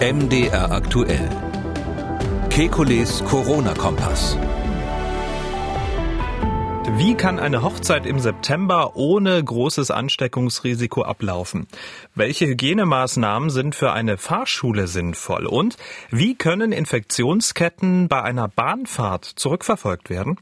MDR aktuell. Kekules Corona-Kompass. Wie kann eine Hochzeit im September ohne großes Ansteckungsrisiko ablaufen? Welche Hygienemaßnahmen sind für eine Fahrschule sinnvoll? Und wie können Infektionsketten bei einer Bahnfahrt zurückverfolgt werden?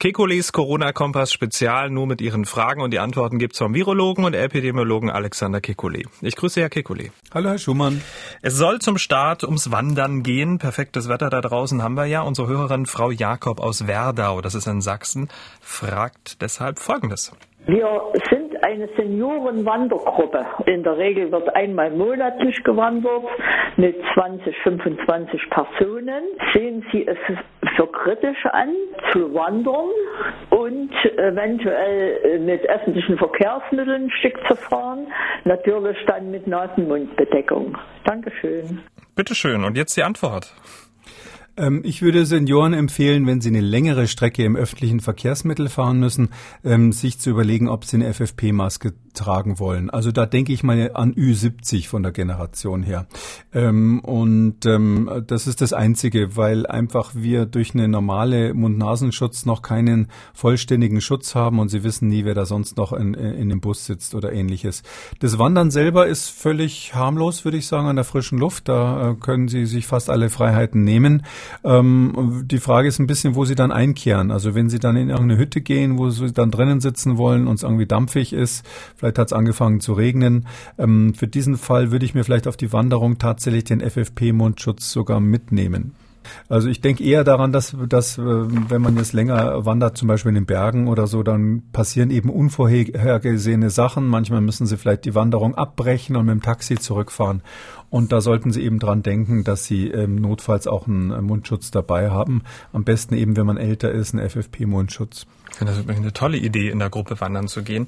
Kekulis Corona-Kompass Spezial nur mit Ihren Fragen und die Antworten gibt's vom Virologen und Epidemiologen Alexander Kekulé. Ich grüße Herr Kekulé. Hallo Herr Schumann. Es soll zum Start ums Wandern gehen. Perfektes Wetter da draußen haben wir ja. Unsere Hörerin Frau Jakob aus Werdau, das ist in Sachsen, fragt deshalb Folgendes. Wir sind eine Seniorenwandergruppe. In der Regel wird einmal monatlich gewandert mit 20, 25 Personen. Sehen Sie es für kritisch an, zu wandern und eventuell mit öffentlichen Verkehrsmitteln ein Stück zu fahren. Natürlich dann mit Nasenmundbedeckung. Dankeschön. Bitteschön. Und jetzt die Antwort. Ähm, ich würde Senioren empfehlen, wenn sie eine längere Strecke im öffentlichen Verkehrsmittel fahren müssen, ähm, sich zu überlegen, ob sie eine FFP-Maske tragen wollen. Also da denke ich mal an Ü70 von der Generation her. Ähm, und das ist das Einzige, weil einfach wir durch eine normale Mund-Nasenschutz noch keinen vollständigen Schutz haben und sie wissen nie, wer da sonst noch in, in dem Bus sitzt oder ähnliches. Das Wandern selber ist völlig harmlos, würde ich sagen, an der frischen Luft. Da äh, können sie sich fast alle Freiheiten nehmen. Ähm, die Frage ist ein bisschen, wo sie dann einkehren. Also wenn sie dann in irgendeine Hütte gehen, wo sie dann drinnen sitzen wollen und es irgendwie dampfig ist, vielleicht hat es angefangen zu regnen. Ähm, für diesen Fall würde ich mir vielleicht auf die Wanderung tatsächlich den FFP-Mundschutz sogar mitnehmen. Also ich denke eher daran, dass, dass äh, wenn man jetzt länger wandert, zum Beispiel in den Bergen oder so, dann passieren eben unvorhergesehene Sachen. Manchmal müssen sie vielleicht die Wanderung abbrechen und mit dem Taxi zurückfahren. Und da sollten Sie eben dran denken, dass Sie ähm, notfalls auch einen äh, Mundschutz dabei haben. Am besten eben, wenn man älter ist, einen FFP-Mundschutz. Ich finde das eine tolle Idee, in der Gruppe wandern zu gehen.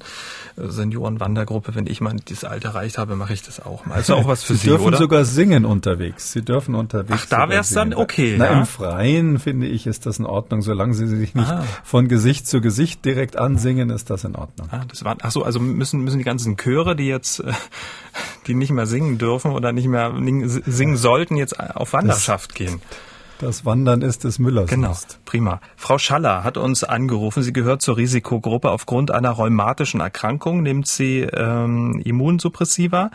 Seniorenwandergruppe, wenn ich mal dieses Alter erreicht habe, mache ich das auch mal. Also auch was für Sie, Sie dürfen oder? sogar singen unterwegs. Sie dürfen unterwegs. Ach, da wäre es dann okay. Na, ja? im Freien finde ich, ist das in Ordnung. Solange Sie sich nicht ah. von Gesicht zu Gesicht direkt ansingen, ist das in Ordnung. Ah, das war, ach so, also müssen, müssen die ganzen Chöre, die jetzt, äh, die nicht mehr singen dürfen oder nicht mehr singen sollten, jetzt auf Wanderschaft das, gehen. Das Wandern ist des Müllers. Genau, Lust. prima. Frau Schaller hat uns angerufen. Sie gehört zur Risikogruppe. Aufgrund einer rheumatischen Erkrankung nimmt sie ähm, Immunsuppressiva.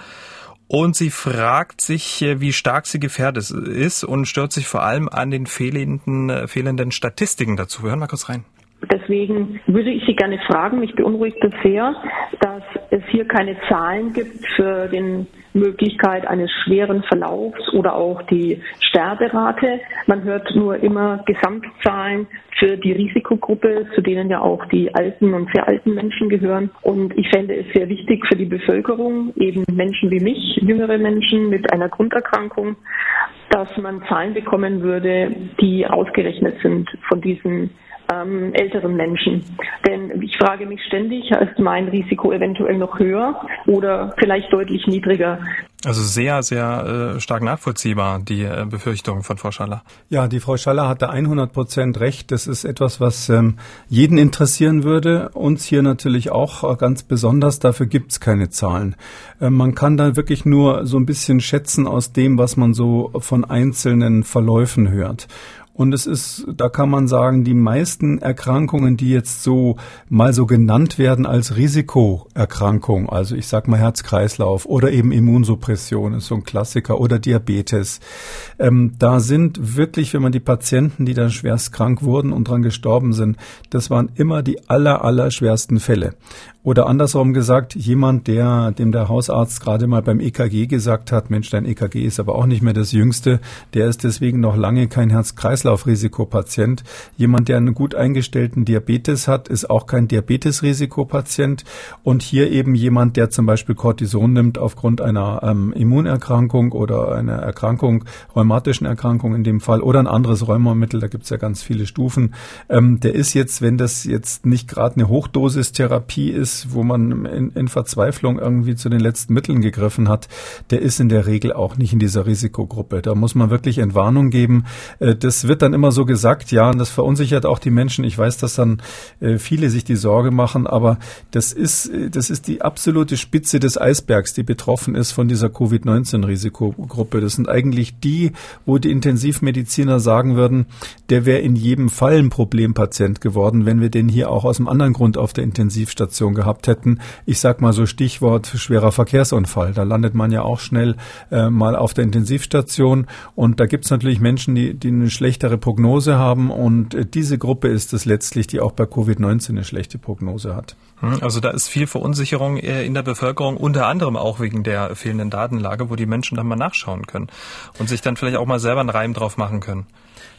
Und sie fragt sich, äh, wie stark sie gefährdet ist und stört sich vor allem an den fehlenden, äh, fehlenden Statistiken dazu. Wir hören mal kurz rein. Deswegen würde ich Sie gerne fragen, mich beunruhigt es sehr, dass es hier keine Zahlen gibt für die Möglichkeit eines schweren Verlaufs oder auch die Sterberate. Man hört nur immer Gesamtzahlen für die Risikogruppe, zu denen ja auch die alten und sehr alten Menschen gehören. Und ich fände es sehr wichtig für die Bevölkerung, eben Menschen wie mich, jüngere Menschen mit einer Grunderkrankung, dass man Zahlen bekommen würde, die ausgerechnet sind von diesen ähm, älteren Menschen. Denn ich frage mich ständig, ist mein Risiko eventuell noch höher oder vielleicht deutlich niedriger? Also sehr, sehr äh, stark nachvollziehbar, die äh, Befürchtung von Frau Schaller. Ja, die Frau Schaller hatte 100 Prozent recht. Das ist etwas, was ähm, jeden interessieren würde. Uns hier natürlich auch äh, ganz besonders. Dafür gibt's keine Zahlen. Äh, man kann da wirklich nur so ein bisschen schätzen aus dem, was man so von einzelnen Verläufen hört. Und es ist, da kann man sagen, die meisten Erkrankungen, die jetzt so mal so genannt werden als Risikoerkrankung, also ich sag mal Herz-Kreislauf oder eben Immunsuppression ist so ein Klassiker oder Diabetes, ähm, da sind wirklich, wenn man die Patienten, die dann schwerst krank wurden und dran gestorben sind, das waren immer die aller, aller schwersten Fälle. Oder andersrum gesagt, jemand, der, dem der Hausarzt gerade mal beim EKG gesagt hat, Mensch, dein EKG ist aber auch nicht mehr das jüngste, der ist deswegen noch lange kein Herz-Kreislauf-Risikopatient. Jemand, der einen gut eingestellten Diabetes hat, ist auch kein Diabetes-Risikopatient. Und hier eben jemand, der zum Beispiel Cortison nimmt aufgrund einer ähm, Immunerkrankung oder einer Erkrankung, rheumatischen Erkrankung in dem Fall, oder ein anderes Rheumamittel, da gibt's ja ganz viele Stufen. Ähm, der ist jetzt, wenn das jetzt nicht gerade eine Hochdosistherapie ist, wo man in, in Verzweiflung irgendwie zu den letzten Mitteln gegriffen hat, der ist in der Regel auch nicht in dieser Risikogruppe. Da muss man wirklich Entwarnung geben. Äh, das wird wird dann immer so gesagt, ja, und das verunsichert auch die Menschen. Ich weiß, dass dann äh, viele sich die Sorge machen, aber das ist, äh, das ist die absolute Spitze des Eisbergs, die betroffen ist von dieser Covid-19-Risikogruppe. Das sind eigentlich die, wo die Intensivmediziner sagen würden, der wäre in jedem Fall ein Problempatient geworden, wenn wir den hier auch aus einem anderen Grund auf der Intensivstation gehabt hätten. Ich sag mal so Stichwort schwerer Verkehrsunfall. Da landet man ja auch schnell äh, mal auf der Intensivstation und da gibt es natürlich Menschen, die, die eine schlechtere Prognose haben und äh, diese Gruppe ist es letztlich, die auch bei Covid-19 eine schlechte Prognose hat. Hm, also da ist viel Verunsicherung äh, in der Bevölkerung, unter anderem auch wegen der fehlenden Datenlage, wo die Menschen dann mal nachschauen können und sich dann vielleicht auch mal selber einen Reim drauf machen können.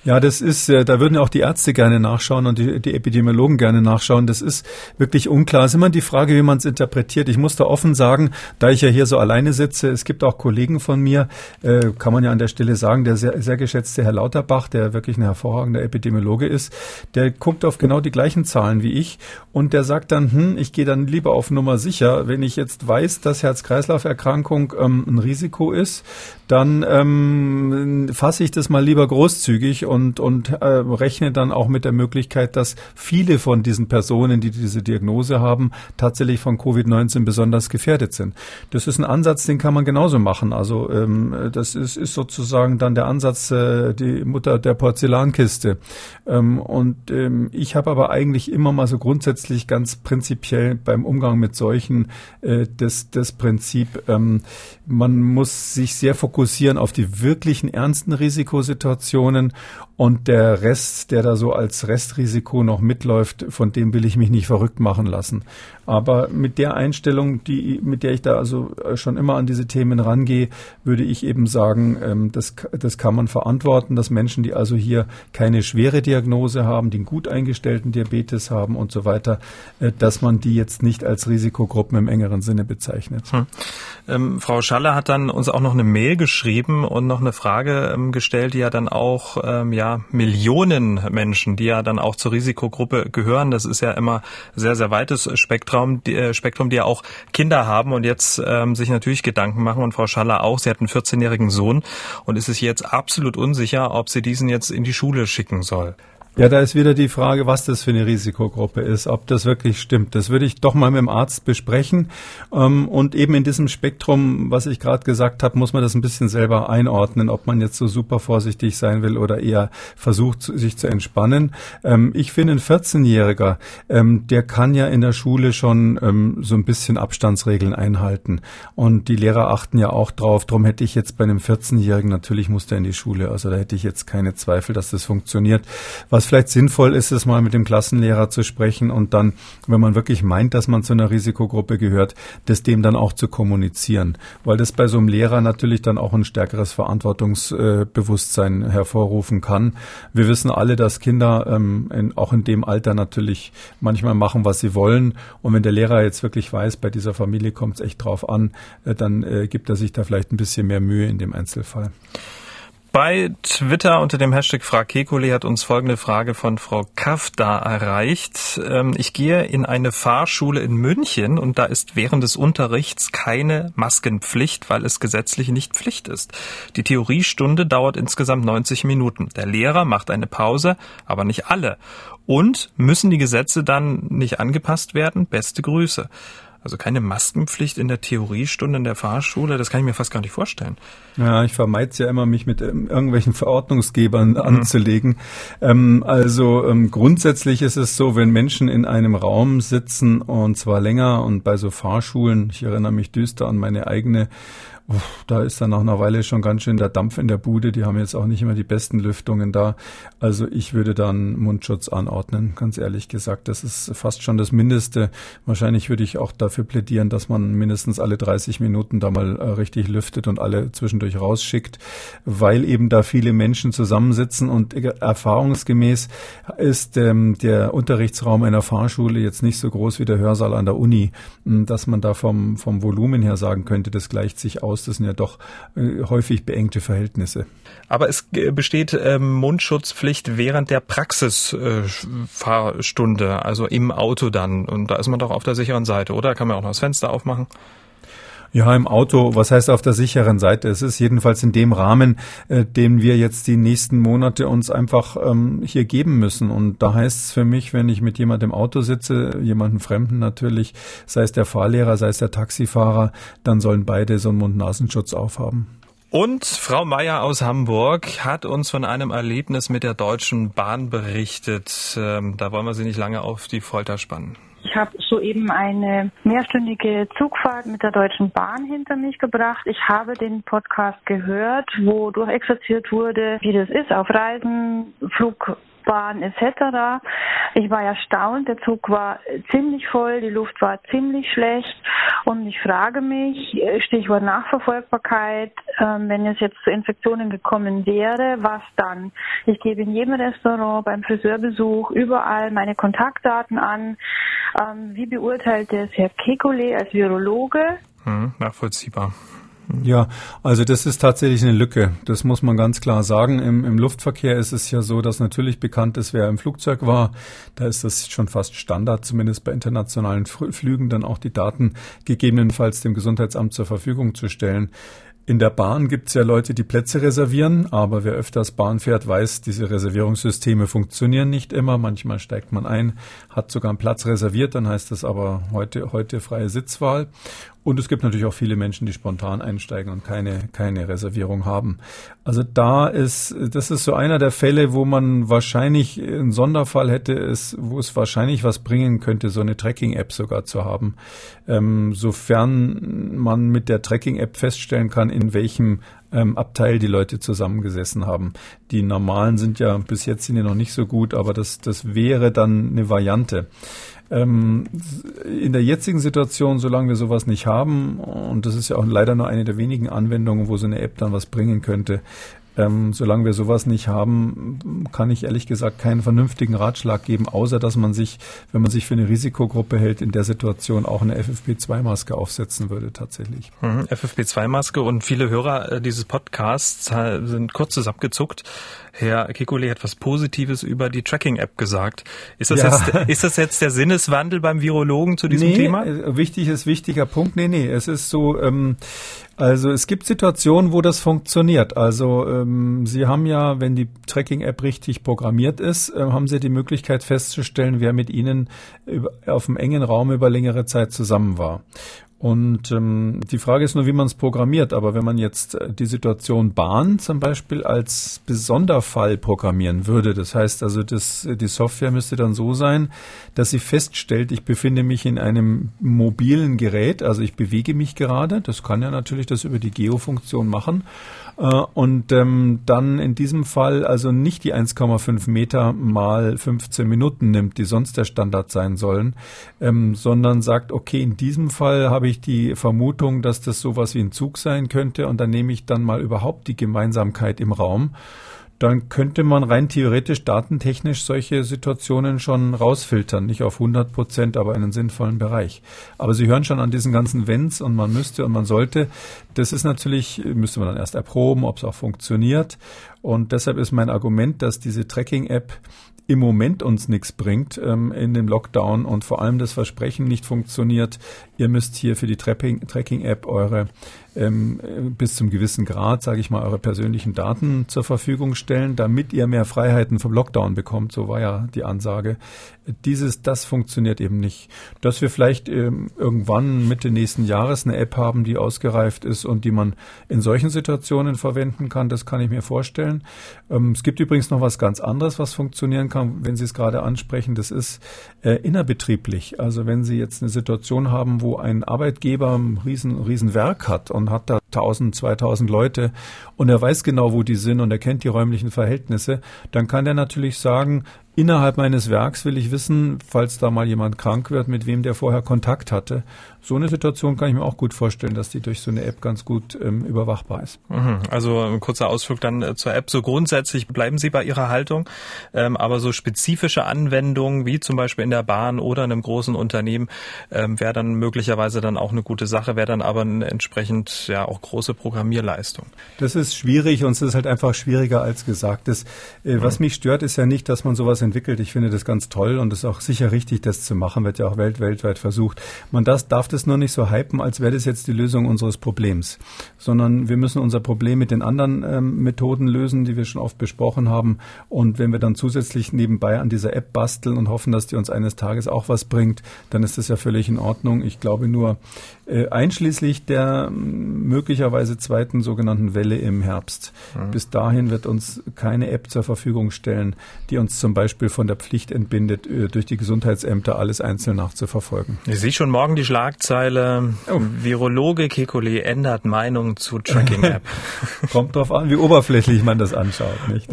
Ja, das ist, äh, da würden auch die Ärzte gerne nachschauen und die, die Epidemiologen gerne nachschauen. Das ist wirklich unklar. Es ist immer die Frage, wie man es interpretiert. Ich muss da offen sagen, da ich ja hier so alleine sitze, es gibt auch Kollegen von mir, äh, kann man ja an der Stelle sagen, der sehr, sehr geschätzte Herr Lauterbach, der wirklich ein hervorragender Epidemiologe ist, der guckt auf genau die gleichen Zahlen wie ich und der sagt dann, hm, ich gehe dann lieber auf Nummer sicher. Wenn ich jetzt weiß, dass Herz-Kreislauf-Erkrankung ähm, ein Risiko ist, dann ähm, fasse ich das mal lieber großzügig und, und äh, rechne dann auch mit der Möglichkeit, dass viele von diesen Personen, die diese Diagnose haben, tatsächlich von Covid-19 besonders gefährdet sind. Das ist ein Ansatz, den kann man genauso machen. Also ähm, das ist, ist sozusagen dann der Ansatz, äh, die Mutter der Porzellankiste. Ähm, und ähm, ich habe aber eigentlich immer mal so grundsätzlich ganz prinzipiell beim Umgang mit solchen äh, das, das Prinzip, ähm, man muss sich sehr fokussieren auf die wirklichen ernsten Risikosituationen und der Rest, der da so als Restrisiko noch mitläuft, von dem will ich mich nicht verrückt machen lassen. Aber mit der Einstellung, die, mit der ich da also äh, schon immer an diese Themen rangehe, würde ich eben sagen, ähm, das, das kann man verantworten, dass Menschen, die also hier keine schwere Diagnose haben, den gut eingestellten Diabetes haben und so weiter, äh, dass man die jetzt nicht als Risikogruppen im engeren Sinne bezeichnet. Hm. Ähm, Frau Schaller hat dann uns auch noch eine Mail geschrieben und noch eine Frage ähm, gestellt, die ja dann auch ähm, ja Millionen Menschen, die ja dann auch zur Risikogruppe gehören. Das ist ja immer sehr sehr weites Spektrum Spektrum, die, äh, Spektrum, die ja auch Kinder haben und jetzt ähm, sich natürlich Gedanken machen. Und Frau Schaller auch, sie hat einen 14-jährigen Sohn und ist sich jetzt absolut unsicher, ob sie diesen jetzt in die Schule schicken soll. Ja, da ist wieder die Frage, was das für eine Risikogruppe ist, ob das wirklich stimmt. Das würde ich doch mal mit dem Arzt besprechen. Ähm, und eben in diesem Spektrum, was ich gerade gesagt habe, muss man das ein bisschen selber einordnen, ob man jetzt so super vorsichtig sein will oder eher versucht, sich zu entspannen. Ähm, ich finde, ein 14-Jähriger, ähm, der kann ja in der Schule schon so ein bisschen Abstandsregeln einhalten. Und die Lehrer achten ja auch drauf. Darum hätte ich jetzt bei einem 14-Jährigen, natürlich muss der in die Schule. Also da hätte ich jetzt keine Zweifel, dass das funktioniert. Was vielleicht sinnvoll ist es mal mit dem Klassenlehrer zu sprechen und dann, wenn man wirklich meint, dass man zu einer Risikogruppe gehört, das dem dann auch zu kommunizieren. Weil das bei so einem Lehrer natürlich dann auch ein stärkeres Verantwortungsbewusstsein hervorrufen kann. Wir wissen alle, dass Kinder ähm, in, auch in dem Alter natürlich manchmal machen, was sie wollen. Und wenn der Lehrer jetzt wirklich weiß, bei dieser Familie kommt es echt drauf an, äh, dann äh, gibt er sich da vielleicht ein bisschen mehr Mühe in dem Einzelfall. Bei Twitter unter dem Hashtag Frakekuli hat uns folgende Frage von Frau Kafda erreicht. Ähm, ich gehe in eine Fahrschule in München und da ist während des Unterrichts keine Maskenpflicht, weil es gesetzlich nicht Pflicht ist. Die Theoriestunde dauert insgesamt 90 Minuten. Der Lehrer macht eine Pause, aber nicht alle. Und müssen die Gesetze dann nicht angepasst werden? Beste Grüße. Also keine Maskenpflicht in der Theoriestunde in der Fahrschule, das kann ich mir fast gar nicht vorstellen. Ja, ich vermeide es ja immer, mich mit ähm, irgendwelchen Verordnungsgebern mhm. anzulegen. Ähm, also ähm, grundsätzlich ist es so, wenn Menschen in einem Raum sitzen und zwar länger und bei so Fahrschulen, ich erinnere mich düster an meine eigene Da ist dann nach einer Weile schon ganz schön der Dampf in der Bude. Die haben jetzt auch nicht immer die besten Lüftungen da. Also ich würde dann Mundschutz anordnen, ganz ehrlich gesagt. Das ist fast schon das Mindeste. Wahrscheinlich würde ich auch dafür plädieren, dass man mindestens alle 30 Minuten da mal äh, richtig lüftet und alle zwischendurch rausschickt, weil eben da viele Menschen zusammensitzen und erfahrungsgemäß ist ähm, der Unterrichtsraum einer Fahrschule jetzt nicht so groß wie der Hörsaal an der Uni, dass man da vom, vom Volumen her sagen könnte, das gleicht sich aus aus. Das sind ja doch äh, häufig beengte Verhältnisse. Aber es äh, besteht ähm, Mundschutzpflicht während der Praxisfahrstunde, also im Auto dann. Und da ist man doch auf der sicheren Seite, oder? Kann man auch noch das Fenster aufmachen? Ja, im Auto, was heißt auf der sicheren Seite? Es ist jedenfalls in dem Rahmen, äh, den wir jetzt die nächsten Monate uns einfach ähm, hier geben müssen. Und da heißt es für mich, wenn ich mit jemandem im Auto sitze, jemanden Fremden natürlich, sei es der Fahrlehrer, sei es der Taxifahrer, dann sollen beide so einen Mund-Nasenschutz aufhaben. Und Frau Meier aus Hamburg hat uns von einem Erlebnis mit der Deutschen Bahn berichtet. Ähm, da wollen wir Sie nicht lange auf die Folter spannen. Ich habe soeben eine mehrstündige Zugfahrt mit der Deutschen Bahn hinter mich gebracht. Ich habe den Podcast gehört, wo durchexerziert wurde, wie das ist auf Reisen, Flug Bahn etc. Ich war erstaunt, der Zug war ziemlich voll, die Luft war ziemlich schlecht und ich frage mich, äh, Stichwort Nachverfolgbarkeit, ähm, wenn es jetzt zu Infektionen gekommen wäre, was dann? Ich gebe in jedem Restaurant, beim Friseurbesuch, überall meine Kontaktdaten an. Ähm, wie beurteilt es Herr Kekulé als Virologe? Hm, nachvollziehbar. Ja, also das ist tatsächlich eine Lücke. Das muss man ganz klar sagen. Im, Im, Luftverkehr ist es ja so, dass natürlich bekannt ist, wer im Flugzeug war. Da ist das schon fast Standard, zumindest bei internationalen Flügen, dann auch die Daten gegebenenfalls dem Gesundheitsamt zur Verfügung zu stellen. In der Bahn gibt es ja Leute, die Plätze reservieren, aber wer öfters Bahn fährt, weiß, diese Reservierungssysteme funktionieren nicht immer. Manchmal steigt man ein, hat sogar einen Platz reserviert, dann heißt das aber heute, heute freie Sitzwahl. Und es gibt natürlich auch viele Menschen, die spontan einsteigen und keine, keine Reservierung haben. Also da ist, das ist so einer der Fälle, wo man wahrscheinlich einen Sonderfall hätte, ist, wo es wahrscheinlich was bringen könnte, so eine Tracking-App sogar zu haben. Ähm, sofern man mit der Tracking-App feststellen kann, in welchem ähm, Abteil die Leute zusammengesessen haben. Die normalen sind ja bis jetzt sind ja noch nicht so gut, aber das, das wäre dann eine Variante. Ähm, in der jetzigen Situation, solange wir sowas nicht haben, und das ist ja auch leider nur eine der wenigen Anwendungen, wo so eine App dann was bringen könnte, ähm, solange wir sowas nicht haben, kann ich ehrlich gesagt keinen vernünftigen Ratschlag geben, außer dass man sich, wenn man sich für eine Risikogruppe hält, in der Situation auch eine FFP2-Maske aufsetzen würde tatsächlich. Mhm, FFP2-Maske und viele Hörer äh, dieses Podcasts äh, sind kurz zusammengezuckt. Herr Kekulé hat was Positives über die Tracking-App gesagt. Ist das, ja. jetzt, ist das jetzt der Sinneswandel beim Virologen zu diesem nee, Thema? Äh, wichtig ist wichtiger Punkt. Nee, nee, es ist so, ähm, also es gibt Situationen, wo das funktioniert. Also ähm, Sie haben ja, wenn die Tracking-App richtig programmiert ist, äh, haben Sie die Möglichkeit festzustellen, wer mit Ihnen über, auf einem engen Raum über längere Zeit zusammen war. Und ähm, die Frage ist nur, wie man es programmiert. Aber wenn man jetzt äh, die Situation Bahn zum Beispiel als Besonderfall programmieren würde, das heißt also, das, die Software müsste dann so sein, dass sie feststellt, ich befinde mich in einem mobilen Gerät, also ich bewege mich gerade. Das kann ja natürlich das über die Geofunktion machen. Äh, und ähm, dann in diesem Fall also nicht die 1,5 Meter mal 15 Minuten nimmt, die sonst der Standard sein sollen, ähm, sondern sagt, okay, in diesem Fall habe ich die Vermutung, dass das sowas wie ein Zug sein könnte. Und dann nehme ich dann mal überhaupt die Gemeinsamkeit im Raum dann könnte man rein theoretisch datentechnisch solche Situationen schon rausfiltern. Nicht auf 100 Prozent, aber in einen sinnvollen Bereich. Aber Sie hören schon an diesen ganzen Wenns und man müsste und man sollte. Das ist natürlich, müsste man dann erst erproben, ob es auch funktioniert. Und deshalb ist mein Argument, dass diese Tracking-App im Moment uns nichts bringt ähm, in dem Lockdown und vor allem das Versprechen nicht funktioniert, ihr müsst hier für die Tracking-App eure ähm, bis zum gewissen Grad, sage ich mal, eure persönlichen Daten zur Verfügung stellen, damit ihr mehr Freiheiten vom Lockdown bekommt. So war ja die Ansage. Dieses, das funktioniert eben nicht. Dass wir vielleicht ähm, irgendwann Mitte nächsten Jahres eine App haben, die ausgereift ist und die man in solchen Situationen verwenden kann, das kann ich mir vorstellen. Ähm, es gibt übrigens noch was ganz anderes, was funktionieren kann, wenn Sie es gerade ansprechen. Das ist äh, innerbetrieblich. Also wenn Sie jetzt eine Situation haben, wo ein Arbeitgeber ein riesen, riesen Werk hat und hat da 1000, 2000 Leute und er weiß genau, wo die sind und er kennt die räumlichen Verhältnisse, dann kann er natürlich sagen, innerhalb meines Werks will ich wissen, falls da mal jemand krank wird, mit wem der vorher Kontakt hatte. So eine Situation kann ich mir auch gut vorstellen, dass die durch so eine App ganz gut ähm, überwachbar ist. Mhm. Also ein kurzer Ausflug dann äh, zur App. So grundsätzlich bleiben Sie bei Ihrer Haltung, ähm, aber so spezifische Anwendungen wie zum Beispiel in der Bahn oder in einem großen Unternehmen ähm, wäre dann möglicherweise dann auch eine gute Sache, wäre dann aber entsprechend ja auch auch große Programmierleistung. Das ist schwierig und es ist halt einfach schwieriger als gesagt. Das, äh, was mich stört, ist ja nicht, dass man sowas entwickelt. Ich finde das ganz toll und es ist auch sicher richtig, das zu machen, wird ja auch welt weltweit versucht. Man das, darf das nur nicht so hypen, als wäre das jetzt die Lösung unseres Problems, sondern wir müssen unser Problem mit den anderen ähm, Methoden lösen, die wir schon oft besprochen haben. Und wenn wir dann zusätzlich nebenbei an dieser App basteln und hoffen, dass die uns eines Tages auch was bringt, dann ist das ja völlig in Ordnung. Ich glaube nur, äh, einschließlich der möglicherweise zweiten sogenannten Welle im Herbst. Mhm. Bis dahin wird uns keine App zur Verfügung stellen, die uns zum Beispiel von der Pflicht entbindet, äh, durch die Gesundheitsämter alles einzeln nachzuverfolgen. Ich sehe schon morgen die Schlagzeile, oh. Virologe Kekulé ändert Meinung zu Tracking-App. Kommt drauf an, wie oberflächlich man das anschaut, nicht?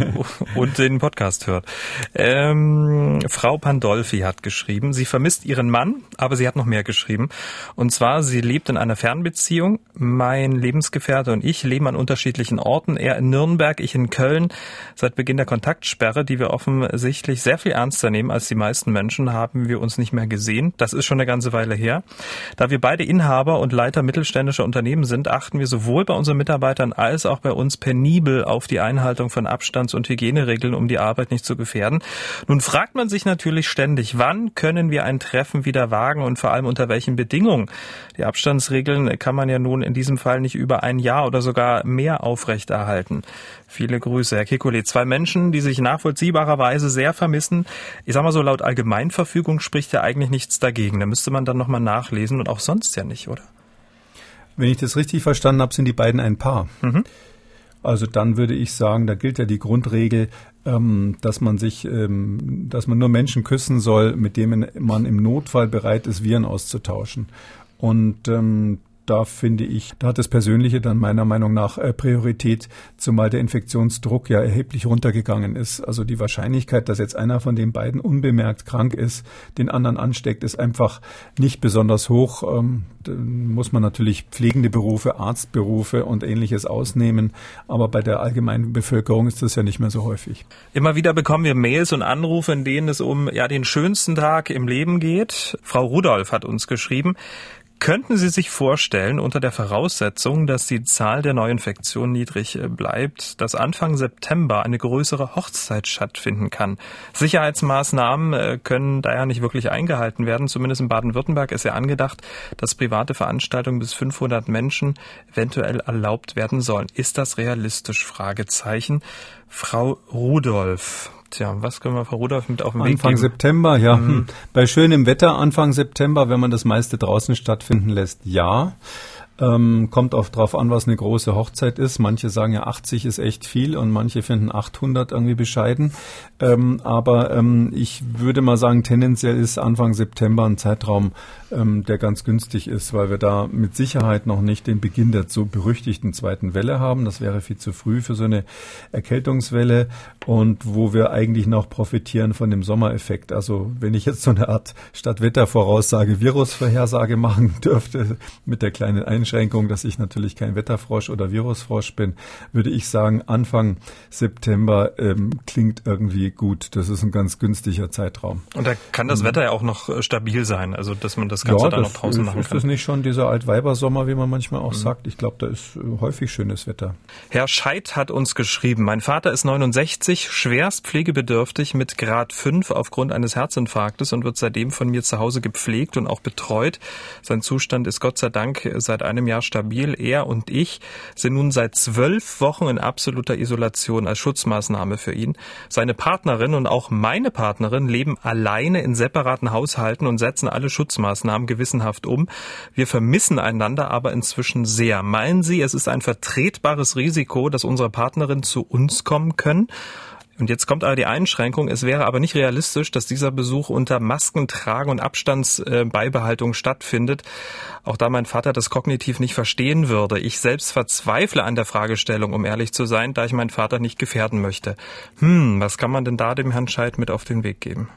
Und den Podcast hört. Ähm, Frau Pandolfi hat geschrieben, sie vermisst ihren Mann, aber sie hat noch mehr geschrieben. Und zwar, sie lebt in einer Fernbeziehung. Mein Lebensgefährte und ich leben an unterschiedlichen Orten. Er in Nürnberg, ich in Köln. Seit Beginn der Kontaktsperre, die wir offensichtlich sehr viel ernster nehmen als die meisten Menschen, haben wir uns nicht mehr gesehen. Das ist schon eine ganze Weile her. Da wir beide Inhaber und Leiter mittelständischer Unternehmen sind, achten wir sowohl bei unseren Mitarbeitern als auch bei uns penibel auf die Einhaltung von Abstands- und Hygieneregeln, um die Arbeit nicht zu gefährden. Nun fragt man sich natürlich ständig, wann können wir ein Treffen wieder wagen und vor allem unter welchen Bedingungen? Die Abstandsregeln kann man ja nun in diesem Fall nicht über ein Jahr oder sogar mehr aufrechterhalten. Viele Grüße, Herr Kekulé. Zwei Menschen, die sich nachvollziehbarerweise sehr vermissen. Ich sag mal so, laut Allgemeinverfügung spricht ja eigentlich nichts dagegen. Da müsste man dann nochmal nachlesen und auch sonst ja nicht, oder? Wenn ich das richtig verstanden habe, sind die beiden ein Paar. Mhm. Also dann würde ich sagen, da gilt ja die Grundregel, ähm, dass man sich, ähm, dass man nur Menschen küssen soll, mit denen man im Notfall bereit ist, Viren auszutauschen. Und ähm, da finde ich, da hat das Persönliche dann meiner Meinung nach äh, Priorität, zumal der Infektionsdruck ja erheblich runtergegangen ist. Also die Wahrscheinlichkeit, dass jetzt einer von den beiden unbemerkt krank ist, den anderen ansteckt, ist einfach nicht besonders hoch. Ähm, muss man natürlich pflegende Berufe, Arztberufe und ähnliches ausnehmen. Aber bei der allgemeinen Bevölkerung ist das ja nicht mehr so häufig. Immer wieder bekommen wir Mails und Anrufe, in denen es um ja den schönsten Tag im Leben geht. Frau Rudolph hat uns geschrieben, Könnten Sie sich vorstellen, unter der Voraussetzung, dass die Zahl der Neuinfektionen niedrig äh, bleibt, dass Anfang September eine größere Hochzeit stattfinden kann? Sicherheitsmaßnahmen äh, können daher nicht wirklich eingehalten werden. Zumindest in Baden-Württemberg ist ja angedacht, dass private Veranstaltungen bis 500 Menschen eventuell erlaubt werden sollen. Ist das realistisch? Fragezeichen. Frau Rudolph, Tja, was können wir Frau Rudolph mit auf den Weg Anfang? September, ja. Mhm. Bei schönem Wetter Anfang September, wenn man das meiste draußen stattfinden lässt, ja. Ähm, kommt auch drauf an, was eine große Hochzeit ist. Manche sagen ja 80 ist echt viel und manche finden 800 irgendwie bescheiden. Ähm, aber ähm, ich würde mal sagen, tendenziell ist Anfang September ein Zeitraum, ähm, der ganz günstig ist, weil wir da mit Sicherheit noch nicht den Beginn der so berüchtigten zweiten Welle haben. Das wäre viel zu früh für so eine Erkältungswelle und wo wir eigentlich noch profitieren von dem Sommereffekt. Also wenn ich jetzt so eine Art Stadtwettervoraussage, Virusvorhersage machen dürfte, mit der kleinen Einschränkung, dass ich natürlich kein Wetterfrosch oder Virusfrosch bin, würde ich sagen, Anfang September ähm, klingt irgendwie gut. Das ist ein ganz günstiger Zeitraum. Und da kann das mhm. Wetter ja auch noch äh, stabil sein, also dass man das Ganze ja, dann noch draußen ist, machen ist kann. Ist das nicht schon dieser Altweibersommer, wie man manchmal auch mhm. sagt? Ich glaube, da ist äh, häufig schönes Wetter. Herr Scheid hat uns geschrieben, mein Vater ist 69, schwerst pflegebedürftig mit Grad 5 aufgrund eines Herzinfarktes und wird seitdem von mir zu Hause gepflegt und auch betreut. Sein Zustand ist Gott sei Dank seit einem Jahr stabil. Er und ich sind nun seit zwölf Wochen in absoluter Isolation als Schutzmaßnahme für ihn. Seine Partnerin und auch meine Partnerin leben alleine in separaten Haushalten und setzen alle Schutzmaßnahmen gewissenhaft um. Wir vermissen einander aber inzwischen sehr. Meinen Sie, es ist ein vertretbares Risiko, dass unsere Partnerin zu uns kommen können? Und jetzt kommt aber die Einschränkung. Es wäre aber nicht realistisch, dass dieser Besuch unter Maskentragen und Abstandsbeibehaltung stattfindet. Auch da mein Vater das kognitiv nicht verstehen würde. Ich selbst verzweifle an der Fragestellung, um ehrlich zu sein, da ich meinen Vater nicht gefährden möchte. Hm, was kann man denn da dem Herrn Scheid mit auf den Weg geben?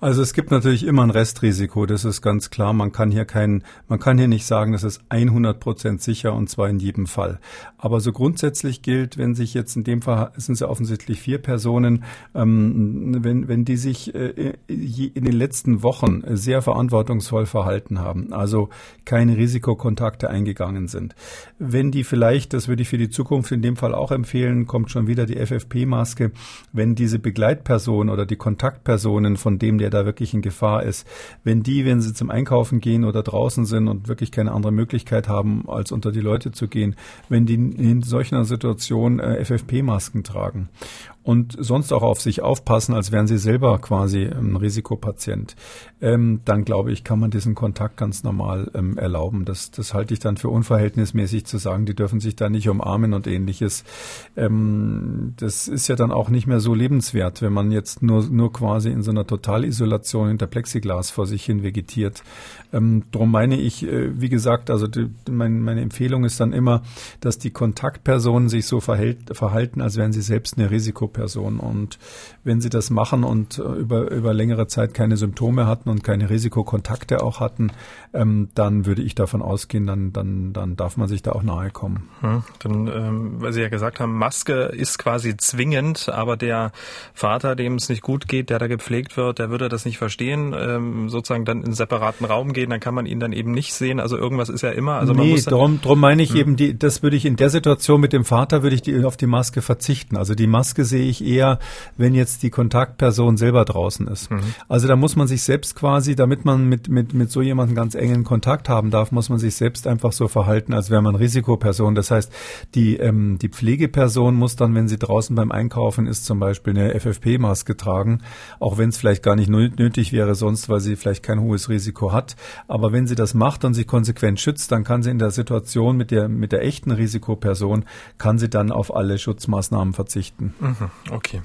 Also es gibt natürlich immer ein Restrisiko, das ist ganz klar. Man kann hier kein, man kann hier nicht sagen, das ist 100 Prozent sicher und zwar in jedem Fall. Aber so grundsätzlich gilt, wenn sich jetzt in dem Fall sind es ja offensichtlich vier Personen, ähm, wenn wenn die sich äh, in den letzten Wochen sehr verantwortungsvoll verhalten haben, also keine Risikokontakte eingegangen sind, wenn die vielleicht, das würde ich für die Zukunft in dem Fall auch empfehlen, kommt schon wieder die FFP-Maske, wenn diese Begleitperson oder die Kontaktpersonen von dem, der der da wirklich in Gefahr ist. Wenn die, wenn sie zum Einkaufen gehen oder draußen sind und wirklich keine andere Möglichkeit haben, als unter die Leute zu gehen, wenn die in solcher Situation äh, FFP-Masken tragen und sonst auch auf sich aufpassen, als wären sie selber quasi ein Risikopatient, ähm, dann glaube ich, kann man diesen Kontakt ganz normal ähm, erlauben. Das, das halte ich dann für unverhältnismäßig zu sagen, die dürfen sich da nicht umarmen und ähnliches. Ähm, das ist ja dann auch nicht mehr so lebenswert, wenn man jetzt nur, nur quasi in so einer Totalisolation hinter Plexiglas vor sich hin vegetiert. Ähm, darum meine ich, äh, wie gesagt, also die, mein, meine Empfehlung ist dann immer, dass die Kontaktpersonen sich so verhält, verhalten, als wären sie selbst eine Risikopatient Person. Und wenn sie das machen und äh, über, über längere Zeit keine Symptome hatten und keine Risikokontakte auch hatten, ähm, dann würde ich davon ausgehen, dann, dann, dann darf man sich da auch nahe kommen. Hm, dann, ähm, weil Sie ja gesagt haben, Maske ist quasi zwingend, aber der Vater, dem es nicht gut geht, der da gepflegt wird, der würde das nicht verstehen, ähm, sozusagen dann in einen separaten Raum gehen, dann kann man ihn dann eben nicht sehen. Also irgendwas ist ja immer. Also nee, man muss darum, darum meine ich hm. eben, die, das würde ich in der Situation mit dem Vater würde ich die, auf die Maske verzichten. Also die Maske sehe ich eher, wenn jetzt die Kontaktperson selber draußen ist. Mhm. Also da muss man sich selbst quasi, damit man mit, mit, mit so jemandem ganz engen Kontakt haben darf, muss man sich selbst einfach so verhalten, als wäre man Risikoperson. Das heißt, die, ähm, die Pflegeperson muss dann, wenn sie draußen beim Einkaufen ist, zum Beispiel eine FFP-Maske tragen, auch wenn es vielleicht gar nicht nötig wäre sonst, weil sie vielleicht kein hohes Risiko hat. Aber wenn sie das macht und sich konsequent schützt, dann kann sie in der Situation mit der, mit der echten Risikoperson, kann sie dann auf alle Schutzmaßnahmen verzichten. Mhm. Okay.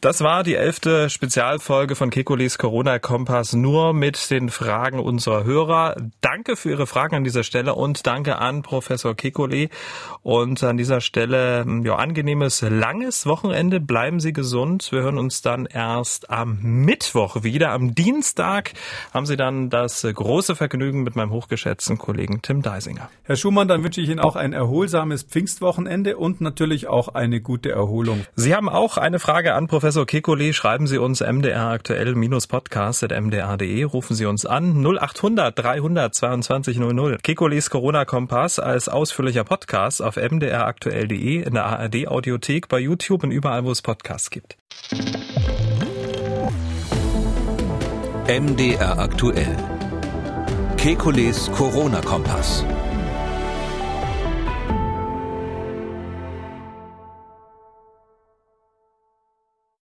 Das war die elfte Spezialfolge von Kekulis Corona-Kompass nur mit den Fragen unserer Hörer. Danke für Ihre Fragen an dieser Stelle und danke an Professor Kekule. Und an dieser Stelle, ja, angenehmes, langes Wochenende. Bleiben Sie gesund. Wir hören uns dann erst am Mittwoch wieder. Am Dienstag haben Sie dann das große Vergnügen mit meinem hochgeschätzten Kollegen Tim Deisinger. Herr Schumann, dann wünsche ich Ihnen auch ein erholsames Pfingstwochenende und natürlich auch eine gute Erholung. Sie haben auch eine Frage an Professor Professor Kekoli, schreiben Sie uns MDR aktuell-podcast.mdr.de, rufen Sie uns an 0800 322 00. Kekolis Corona-Kompass als ausführlicher Podcast auf mdraktuell.de, in der ARD-Audiothek, bei YouTube und überall, wo es Podcasts gibt. MDR aktuell. Kekules Corona-Kompass.